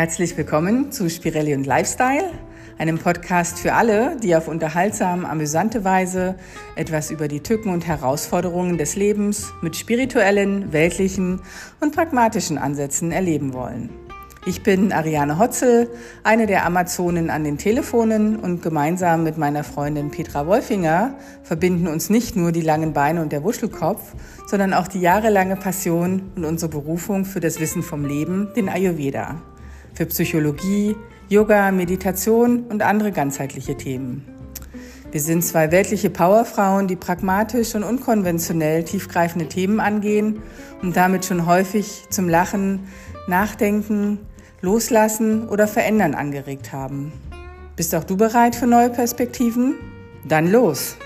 Herzlich willkommen zu Spirelli und Lifestyle, einem Podcast für alle, die auf unterhaltsam, amüsante Weise etwas über die Tücken und Herausforderungen des Lebens mit spirituellen, weltlichen und pragmatischen Ansätzen erleben wollen. Ich bin Ariane Hotzel, eine der Amazonen an den Telefonen und gemeinsam mit meiner Freundin Petra Wolfinger verbinden uns nicht nur die langen Beine und der Wuschelkopf, sondern auch die jahrelange Passion und unsere Berufung für das Wissen vom Leben, den Ayurveda, für Psychologie, Yoga, Meditation und andere ganzheitliche Themen. Wir sind zwei weltliche Powerfrauen, die pragmatisch und unkonventionell tiefgreifende Themen angehen und damit schon häufig zum Lachen, Nachdenken, Loslassen oder Verändern angeregt haben. Bist auch du bereit für neue Perspektiven? Dann los!